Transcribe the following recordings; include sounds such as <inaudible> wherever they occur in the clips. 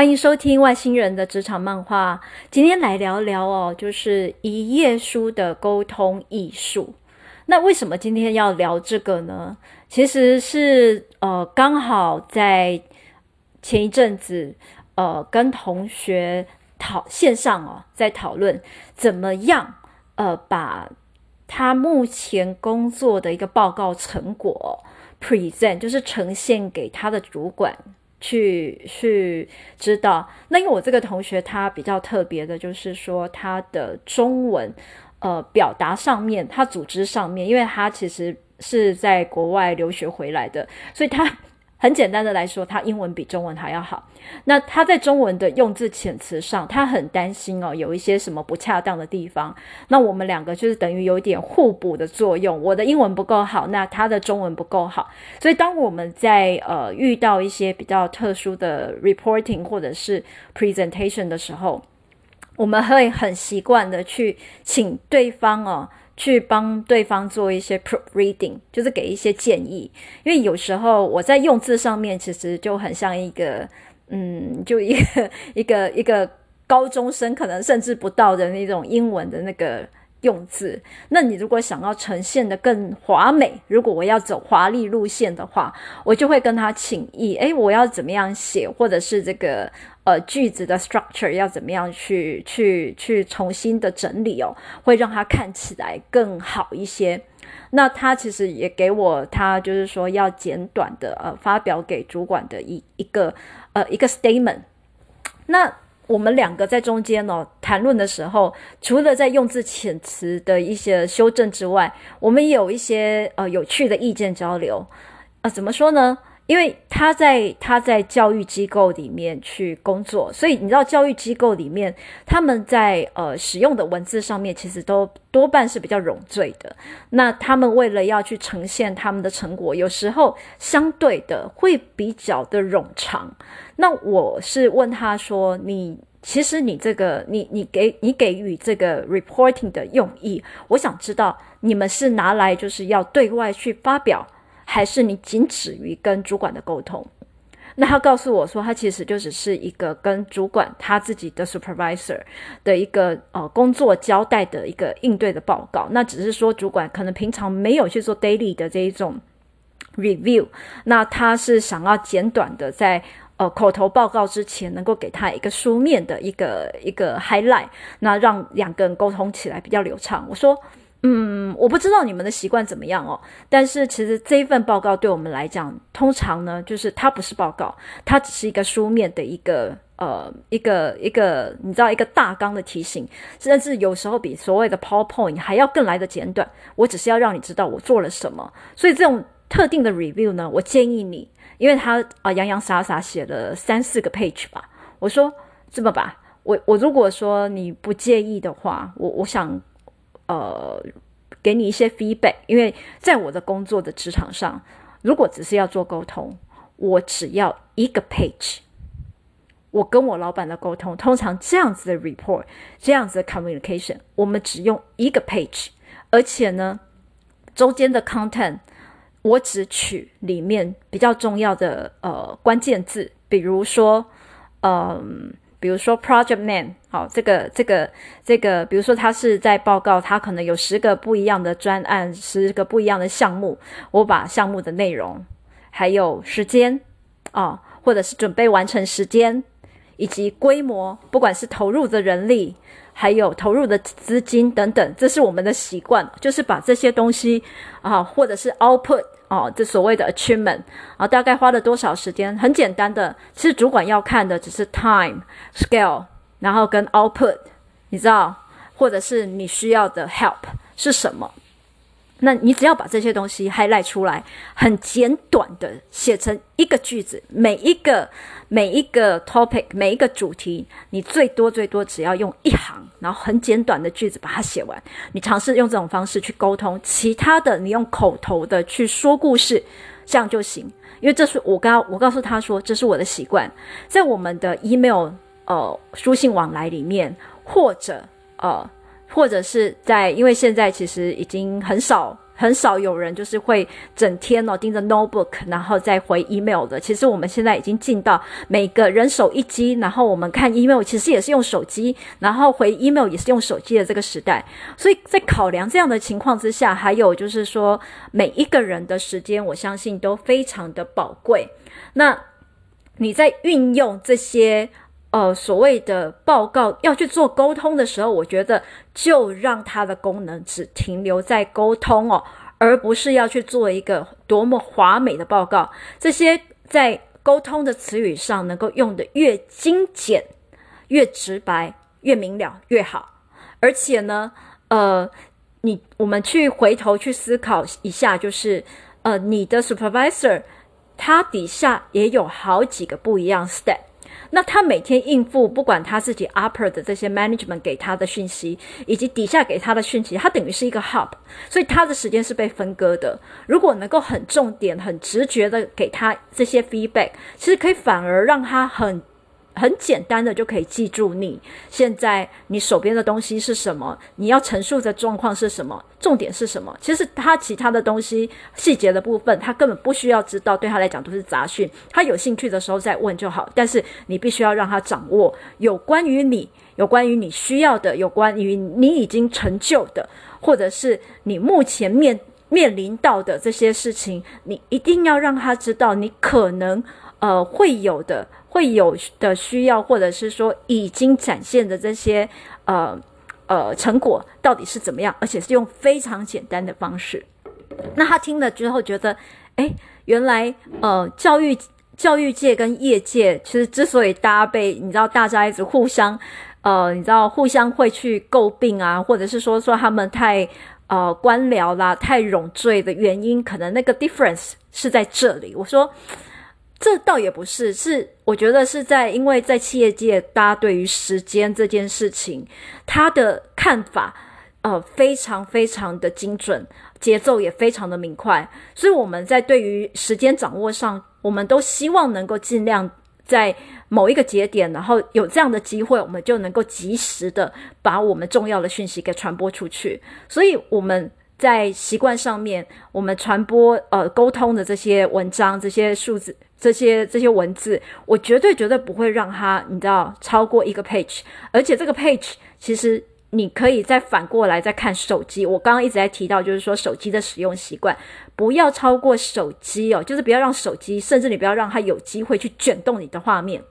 欢迎收听外星人的职场漫画。今天来聊聊哦，就是一页书的沟通艺术。那为什么今天要聊这个呢？其实是呃，刚好在前一阵子呃，跟同学讨线上哦，在讨论怎么样呃，把他目前工作的一个报告成果 present，就是呈现给他的主管。去去知道，那因为我这个同学他比较特别的，就是说他的中文，呃，表达上面，他组织上面，因为他其实是在国外留学回来的，所以他。很简单的来说，他英文比中文还要好。那他在中文的用字遣词上，他很担心哦，有一些什么不恰当的地方。那我们两个就是等于有点互补的作用。我的英文不够好，那他的中文不够好。所以当我们在呃遇到一些比较特殊的 reporting 或者是 presentation 的时候，我们会很习惯的去请对方哦。去帮对方做一些 proofreading，就是给一些建议。因为有时候我在用字上面，其实就很像一个，嗯，就一个 <laughs> 一个一个高中生，可能甚至不到的那种英文的那个。用字，那你如果想要呈现的更华美，如果我要走华丽路线的话，我就会跟他请意。诶，我要怎么样写，或者是这个呃句子的 structure 要怎么样去去去重新的整理哦，会让他看起来更好一些。那他其实也给我他就是说要简短的呃发表给主管的一一个呃一个 statement。那。我们两个在中间哦谈论的时候，除了在用字遣词的一些修正之外，我们也有一些呃有趣的意见交流。啊、怎么说呢？因为他在他在教育机构里面去工作，所以你知道教育机构里面他们在呃使用的文字上面其实都多半是比较冗赘的。那他们为了要去呈现他们的成果，有时候相对的会比较的冗长。那我是问他说：“你其实你这个你你给你给予这个 reporting 的用意，我想知道你们是拿来就是要对外去发表。”还是你仅止于跟主管的沟通？那他告诉我说，他其实就只是一个跟主管他自己的 supervisor 的一个呃工作交代的一个应对的报告。那只是说主管可能平常没有去做 daily 的这一种 review，那他是想要简短的在呃口头报告之前能够给他一个书面的一个一个 highlight，那让两个人沟通起来比较流畅。我说。嗯，我不知道你们的习惯怎么样哦。但是其实这一份报告对我们来讲，通常呢，就是它不是报告，它只是一个书面的一个呃一个一个，你知道一个大纲的提醒，甚至有时候比所谓的 PowerPoint 还要更来的简短。我只是要让你知道我做了什么。所以这种特定的 review 呢，我建议你，因为他啊洋洋洒洒写了三四个 page 吧。我说这么吧，我我如果说你不介意的话，我我想。呃，给你一些 feedback，因为在我的工作的职场上，如果只是要做沟通，我只要一个 page。我跟我老板的沟通，通常这样子的 report，这样子的 communication，我们只用一个 page，而且呢，中间的 content，我只取里面比较重要的呃关键字，比如说，嗯、比如说 project Man，好，这个这个这个，比如说他是在报告，他可能有十个不一样的专案，十个不一样的项目，我把项目的内容，还有时间，啊，或者是准备完成时间，以及规模，不管是投入的人力，还有投入的资金等等，这是我们的习惯，就是把这些东西啊，或者是 output。哦，这所谓的 achievement 啊，大概花了多少时间？很简单的，其实主管要看的只是 time scale，然后跟 output，你知道，或者是你需要的 help 是什么？那你只要把这些东西 highlight 出来，很简短的写成一个句子，每一个每一个 topic 每一个主题，你最多最多只要用一行，然后很简短的句子把它写完。你尝试用这种方式去沟通，其他的你用口头的去说故事，这样就行。因为这是我刚我告诉他说，这是我的习惯，在我们的 email 呃书信往来里面，或者呃。或者是在，因为现在其实已经很少很少有人就是会整天哦盯着 notebook，然后再回 email 的。其实我们现在已经进到每个人手一机，然后我们看 email 其实也是用手机，然后回 email 也是用手机的这个时代。所以在考量这样的情况之下，还有就是说每一个人的时间，我相信都非常的宝贵。那你在运用这些。呃，所谓的报告要去做沟通的时候，我觉得就让它的功能只停留在沟通哦，而不是要去做一个多么华美的报告。这些在沟通的词语上能够用得越精简、越直白、越明了越好。而且呢，呃，你我们去回头去思考一下，就是呃，你的 supervisor 他底下也有好几个不一样 step。那他每天应付，不管他自己 upper 的这些 management 给他的讯息，以及底下给他的讯息，他等于是一个 hub，所以他的时间是被分割的。如果能够很重点、很直觉的给他这些 feedback，其实可以反而让他很。很简单的就可以记住你现在你手边的东西是什么，你要陈述的状况是什么，重点是什么。其实他其他的东西细节的部分，他根本不需要知道，对他来讲都是杂讯。他有兴趣的时候再问就好。但是你必须要让他掌握有关于你、有关于你需要的、有关于你已经成就的，或者是你目前面面临到的这些事情，你一定要让他知道你可能呃会有的。会有的需要，或者是说已经展现的这些呃呃成果到底是怎么样，而且是用非常简单的方式。那他听了之后觉得，诶，原来呃教育教育界跟业界其实之所以大家被你知道大家一直互相呃你知道互相会去诟病啊，或者是说说他们太呃官僚啦、太冗赘的原因，可能那个 difference 是在这里。我说。这倒也不是，是我觉得是在，因为在企业界，大家对于时间这件事情，他的看法，呃，非常非常的精准，节奏也非常的明快，所以我们在对于时间掌握上，我们都希望能够尽量在某一个节点，然后有这样的机会，我们就能够及时的把我们重要的讯息给传播出去，所以我们。在习惯上面，我们传播呃沟通的这些文章、这些数字、这些这些文字，我绝对绝对不会让它你知道超过一个 page。而且这个 page 其实你可以再反过来再看手机。我刚刚一直在提到，就是说手机的使用习惯不要超过手机哦，就是不要让手机，甚至你不要让它有机会去卷动你的画面。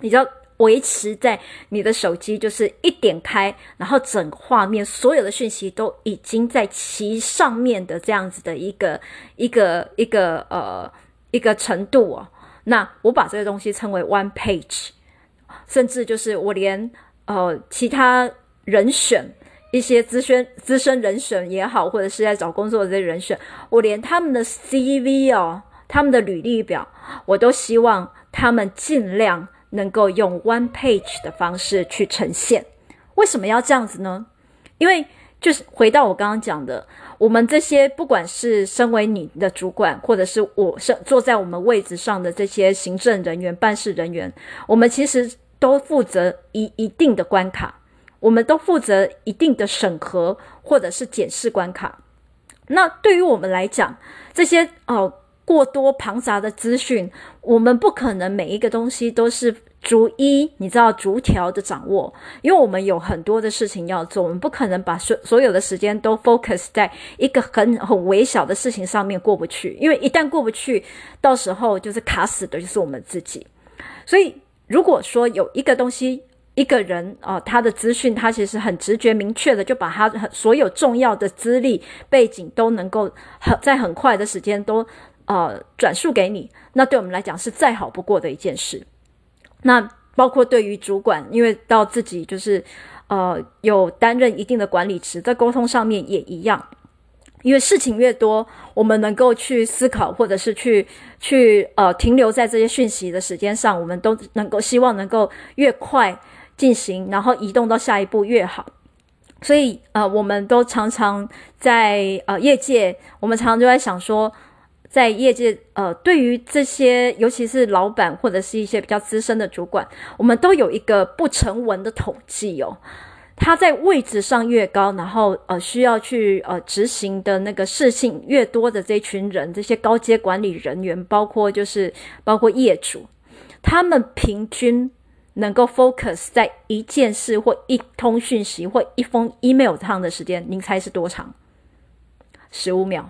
你知道。维持在你的手机，就是一点开，然后整个画面所有的讯息都已经在其上面的这样子的一个一个一个呃一个程度哦。那我把这个东西称为 one page，甚至就是我连呃其他人选一些资深资深人选也好，或者是在找工作的这些人选，我连他们的 CV 哦，他们的履历表，我都希望他们尽量。能够用 one page 的方式去呈现，为什么要这样子呢？因为就是回到我刚刚讲的，我们这些不管是身为你的主管，或者是我是坐在我们位置上的这些行政人员、办事人员，我们其实都负责一一定的关卡，我们都负责一定的审核或者是检视关卡。那对于我们来讲，这些哦。过多庞杂的资讯，我们不可能每一个东西都是逐一，你知道逐条的掌握，因为我们有很多的事情要做，我们不可能把所所有的时间都 focus 在一个很很微小的事情上面过不去，因为一旦过不去，到时候就是卡死的就是我们自己。所以，如果说有一个东西，一个人啊、他的资讯他其实很直觉明确的，就把他所有重要的资历背景都能够很在很快的时间都。呃，转述给你，那对我们来讲是再好不过的一件事。那包括对于主管，因为到自己就是呃有担任一定的管理职，在沟通上面也一样。因为事情越多，我们能够去思考，或者是去去呃停留在这些讯息的时间上，我们都能够希望能够越快进行，然后移动到下一步越好。所以呃，我们都常常在呃业界，我们常常就在想说。在业界，呃，对于这些，尤其是老板或者是一些比较资深的主管，我们都有一个不成文的统计哦。他在位置上越高，然后呃需要去呃执行的那个事情越多的这群人，这些高阶管理人员，包括就是包括业主，他们平均能够 focus 在一件事或一通讯息或一封 email 上的时间，您猜是多长？十五秒，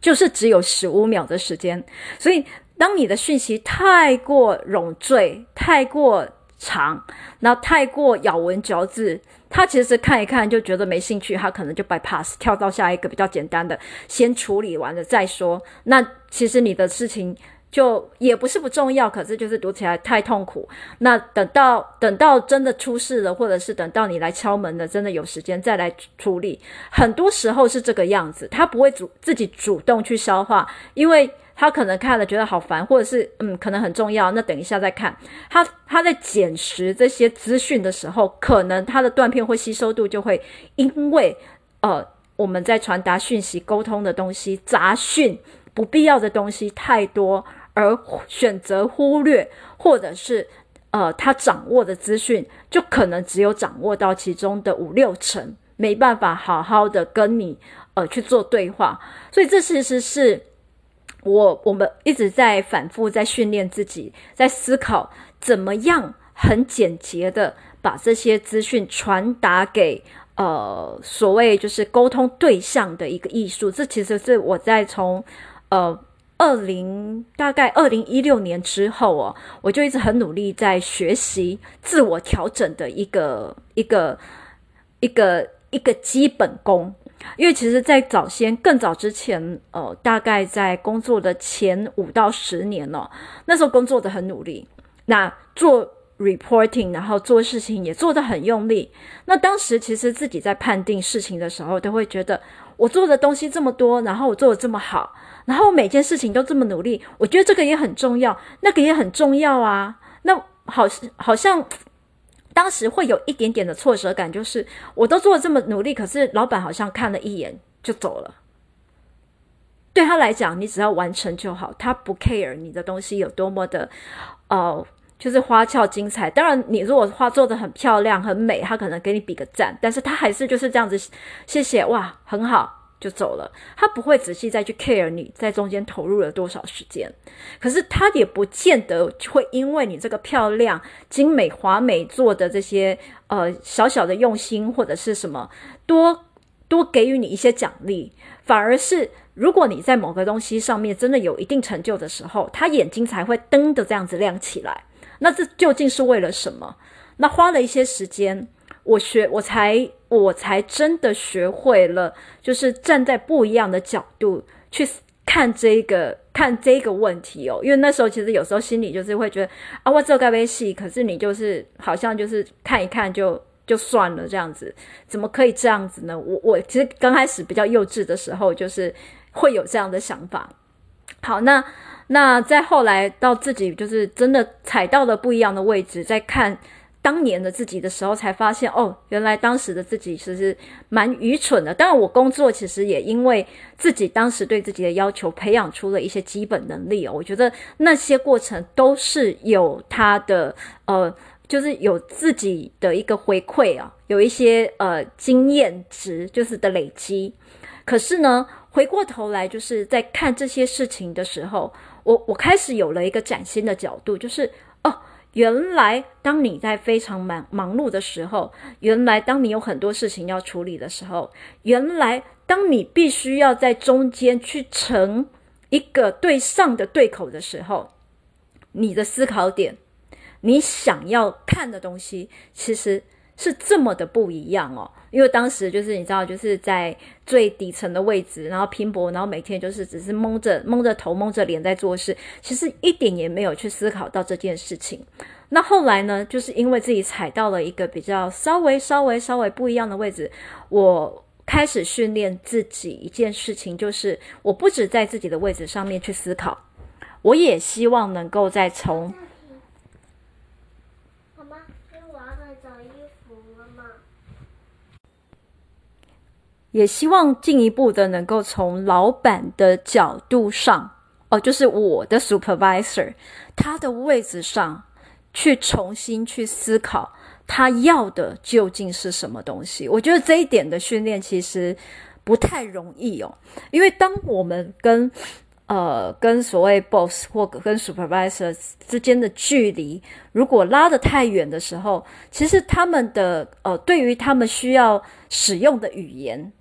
就是只有十五秒的时间。所以，当你的讯息太过冗赘、太过长，那太过咬文嚼字，他其实看一看就觉得没兴趣，他可能就 bypass 跳到下一个比较简单的，先处理完了再说。那其实你的事情。就也不是不重要，可是就是读起来太痛苦。那等到等到真的出事了，或者是等到你来敲门了，真的有时间再来处理。很多时候是这个样子，他不会主自己主动去消化，因为他可能看了觉得好烦，或者是嗯可能很重要，那等一下再看。他他在捡拾这些资讯的时候，可能他的断片或吸收度就会因为呃我们在传达讯息沟通的东西杂讯不必要的东西太多。而选择忽略，或者是呃，他掌握的资讯就可能只有掌握到其中的五六成，没办法好好的跟你呃去做对话。所以这其实是我我们一直在反复在训练自己，在思考怎么样很简洁的把这些资讯传达给呃所谓就是沟通对象的一个艺术。这其实是我在从呃。二零大概二零一六年之后哦，我就一直很努力在学习自我调整的一个一个一个一个基本功。因为其实，在早先更早之前，呃，大概在工作的前五到十年哦，那时候工作的很努力，那做 reporting，然后做事情也做得很用力。那当时其实自己在判定事情的时候，都会觉得我做的东西这么多，然后我做的这么好。然后每件事情都这么努力，我觉得这个也很重要，那个也很重要啊。那好，好像当时会有一点点的挫折感，就是我都做了这么努力，可是老板好像看了一眼就走了。对他来讲，你只要完成就好，他不 care 你的东西有多么的，呃，就是花俏精彩。当然，你如果画做得很漂亮、很美，他可能给你比个赞，但是他还是就是这样子，谢谢，哇，很好。就走了，他不会仔细再去 care 你在中间投入了多少时间，可是他也不见得会因为你这个漂亮、精美、华美做的这些呃小小的用心或者是什么多多给予你一些奖励，反而是如果你在某个东西上面真的有一定成就的时候，他眼睛才会噔的这样子亮起来。那这究竟是为了什么？那花了一些时间。我学，我才，我才真的学会了，就是站在不一样的角度去看这个，看这个问题哦。因为那时候其实有时候心里就是会觉得啊，我这该被戏，可是你就是好像就是看一看就就算了这样子，怎么可以这样子呢？我我其实刚开始比较幼稚的时候，就是会有这样的想法。好，那那再后来到自己就是真的踩到了不一样的位置，再看。当年的自己的时候，才发现哦，原来当时的自己其实蛮愚蠢的。当然，我工作其实也因为自己当时对自己的要求，培养出了一些基本能力哦。我觉得那些过程都是有他的呃，就是有自己的一个回馈啊，有一些呃经验值就是的累积。可是呢，回过头来就是在看这些事情的时候，我我开始有了一个崭新的角度，就是哦。原来，当你在非常忙忙碌的时候，原来当你有很多事情要处理的时候，原来当你必须要在中间去成一个对上的对口的时候，你的思考点，你想要看的东西，其实是这么的不一样哦。因为当时就是你知道，就是在最底层的位置，然后拼搏，然后每天就是只是蒙着蒙着头、蒙着脸在做事，其实一点也没有去思考到这件事情。那后来呢，就是因为自己踩到了一个比较稍微、稍微、稍微不一样的位置，我开始训练自己一件事情，就是我不止在自己的位置上面去思考，我也希望能够再从。也希望进一步的能够从老板的角度上，哦，就是我的 supervisor，他的位置上去重新去思考他要的究竟是什么东西。我觉得这一点的训练其实不太容易哦，因为当我们跟呃跟所谓 boss 或跟 supervisor 之间的距离如果拉得太远的时候，其实他们的呃对于他们需要使用的语言，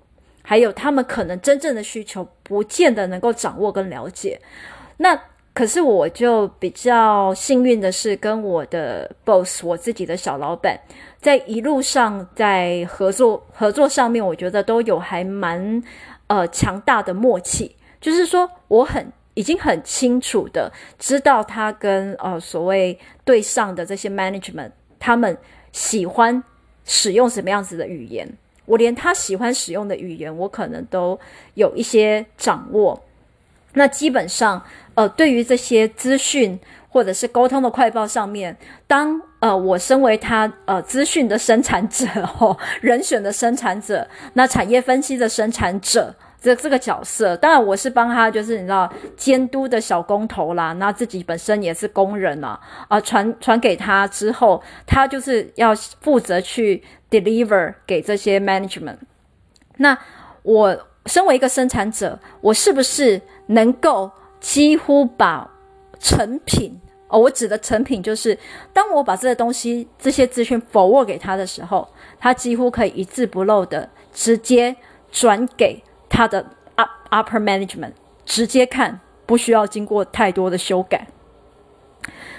还有他们可能真正的需求，不见得能够掌握跟了解。那可是我就比较幸运的是，跟我的 boss，我自己的小老板，在一路上在合作合作上面，我觉得都有还蛮呃强大的默契。就是说，我很已经很清楚的知道他跟呃所谓对上的这些 management，他们喜欢使用什么样子的语言，我连他喜欢使用的语言，我可能都有一些掌握。那基本上，呃，对于这些资讯或者是沟通的快报上面，当呃我身为他呃资讯的生产者 <laughs> 哦，人选的生产者，那产业分析的生产者这这个角色，当然我是帮他，就是你知道监督的小工头啦，那自己本身也是工人啊，啊、传传给他之后，他就是要负责去 deliver 给这些 management。那我身为一个生产者，我是不是？能够几乎把成品哦，我指的成品就是，当我把这些东西、这些资讯 forward 给他的时候，他几乎可以一字不漏的直接转给他的 up upper management，直接看，不需要经过太多的修改。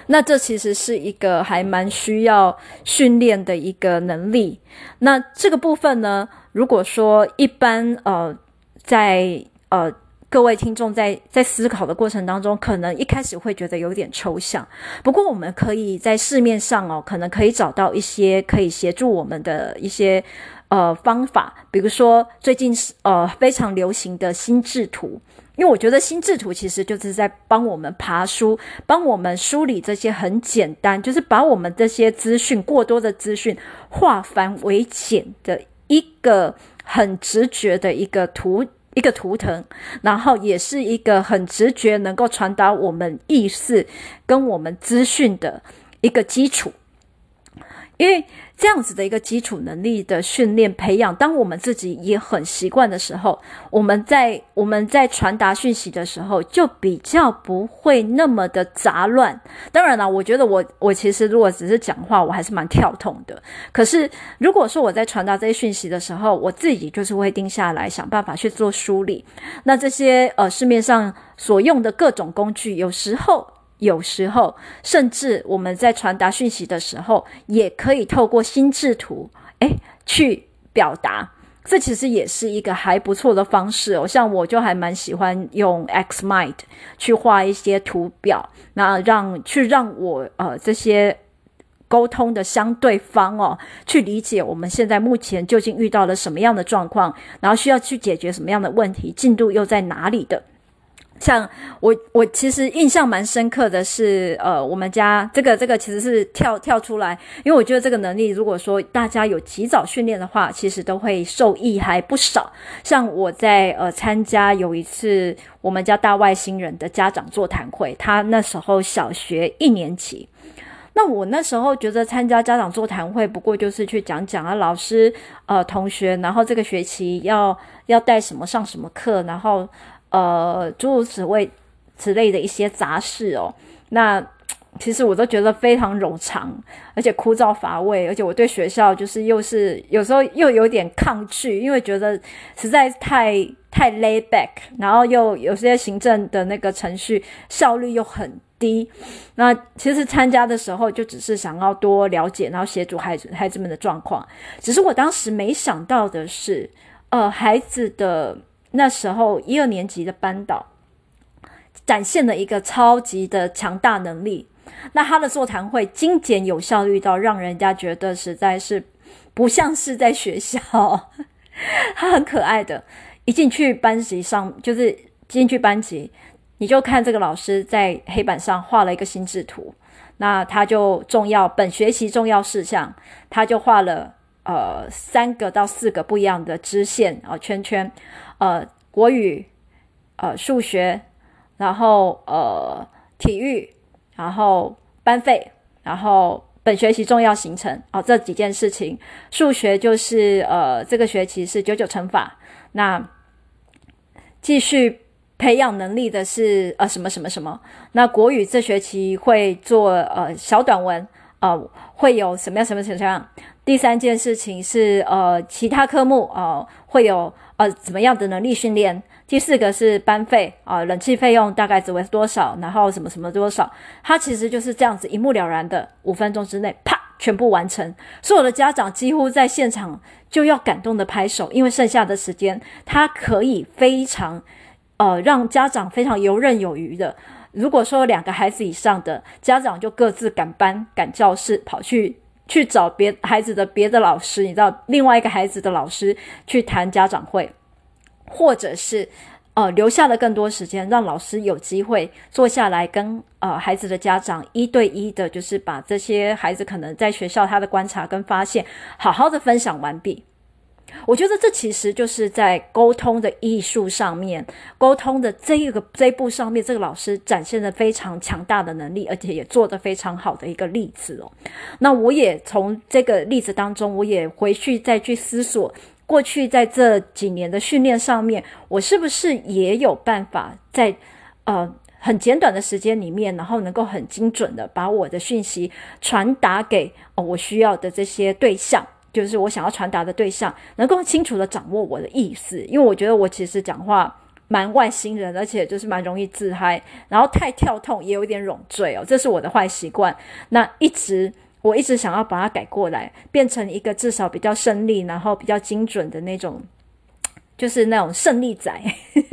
那这其实是一个还蛮需要训练的一个能力。那这个部分呢，如果说一般呃，在呃。各位听众在在思考的过程当中，可能一开始会觉得有点抽象。不过，我们可以在市面上哦，可能可以找到一些可以协助我们的一些呃方法。比如说，最近呃非常流行的心智图，因为我觉得心智图其实就是在帮我们爬梳，帮我们梳理这些很简单，就是把我们这些资讯过多的资讯化繁为简的一个很直觉的一个图。一个图腾，然后也是一个很直觉能够传达我们意思跟我们资讯的一个基础，因为。这样子的一个基础能力的训练培养，当我们自己也很习惯的时候，我们在我们在传达讯息的时候，就比较不会那么的杂乱。当然了，我觉得我我其实如果只是讲话，我还是蛮跳痛的。可是如果说我在传达这些讯息的时候，我自己就是会定下来，想办法去做梳理。那这些呃市面上所用的各种工具，有时候。有时候，甚至我们在传达讯息的时候，也可以透过心智图，诶，去表达。这其实也是一个还不错的方式哦。像我就还蛮喜欢用 XMind 去画一些图表，那让去让我呃这些沟通的相对方哦，去理解我们现在目前究竟遇到了什么样的状况，然后需要去解决什么样的问题，进度又在哪里的。像我，我其实印象蛮深刻的是，呃，我们家这个这个其实是跳跳出来，因为我觉得这个能力，如果说大家有及早训练的话，其实都会受益还不少。像我在呃参加有一次我们家大外星人的家长座谈会，他那时候小学一年级，那我那时候觉得参加家长座谈会，不过就是去讲讲啊，老师呃同学，然后这个学期要要带什么上什么课，然后。呃，诸如此类之类的一些杂事哦，那其实我都觉得非常冗长，而且枯燥乏味，而且我对学校就是又是有时候又有点抗拒，因为觉得实在是太太 lay back，然后又有些行政的那个程序效率又很低。那其实参加的时候就只是想要多了解，然后协助孩子孩子们的状况。只是我当时没想到的是，呃，孩子的。那时候一二年级的班导展现了一个超级的强大能力，那他的座谈会精简有效率到让人家觉得实在是不像是在学校。<laughs> 他很可爱的，一进去班级上就是进去班级，你就看这个老师在黑板上画了一个心智图，那他就重要本学习重要事项，他就画了呃三个到四个不一样的支线啊、圈圈。呃，国语，呃，数学，然后呃，体育，然后班费，然后本学期重要行程哦，这几件事情。数学就是呃，这个学期是九九乘法。那继续培养能力的是呃什么什么什么？那国语这学期会做呃小短文，呃会有什么样什么什么样？第三件事情是呃其他科目呃会有呃怎么样的能力训练？第四个是班费啊，冷气费用大概只为多少？然后什么什么多少？它其实就是这样子一目了然的，五分钟之内啪全部完成。所有的家长几乎在现场就要感动的拍手，因为剩下的时间他可以非常呃让家长非常游刃有余的。如果说两个孩子以上的家长就各自赶班赶教室，跑去去找别孩子的别的老师，你知道另外一个孩子的老师去谈家长会。或者是，呃，留下了更多时间，让老师有机会坐下来跟呃孩子的家长一对一的，就是把这些孩子可能在学校他的观察跟发现，好好的分享完毕。我觉得这其实就是在沟通的艺术上面，沟通的这一个这一步上面，这个老师展现了非常强大的能力，而且也做得非常好的一个例子哦。那我也从这个例子当中，我也回去再去思索。过去在这几年的训练上面，我是不是也有办法在呃很简短的时间里面，然后能够很精准的把我的讯息传达给哦我需要的这些对象，就是我想要传达的对象，能够清楚的掌握我的意思。因为我觉得我其实讲话蛮外星人，而且就是蛮容易自嗨，然后太跳痛也有点冗赘哦，这是我的坏习惯。那一直。我一直想要把它改过来，变成一个至少比较胜利，然后比较精准的那种，就是那种胜利仔。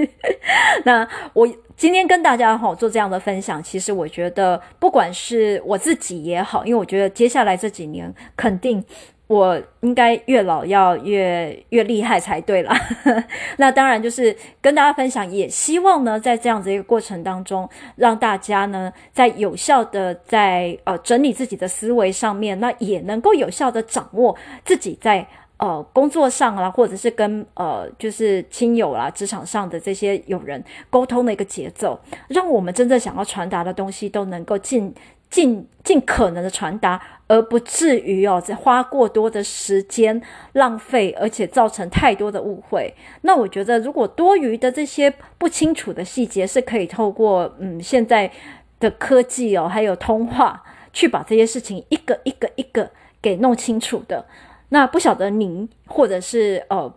<laughs> 那我今天跟大家哈做这样的分享，其实我觉得不管是我自己也好，因为我觉得接下来这几年肯定。我应该越老要越越厉害才对啦。<laughs> 那当然就是跟大家分享，也希望呢，在这样子一个过程当中，让大家呢，在有效的在呃整理自己的思维上面，那也能够有效的掌握自己在呃工作上啦，或者是跟呃就是亲友啦、职场上的这些友人沟通的一个节奏，让我们真正想要传达的东西都能够尽。尽尽可能的传达，而不至于哦，再花过多的时间浪费，而且造成太多的误会。那我觉得，如果多余的这些不清楚的细节，是可以透过嗯现在的科技哦，还有通话，去把这些事情一个一个一个给弄清楚的。那不晓得您或者是呃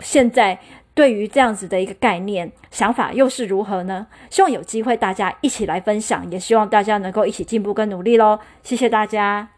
现在。对于这样子的一个概念想法又是如何呢？希望有机会大家一起来分享，也希望大家能够一起进步跟努力喽。谢谢大家。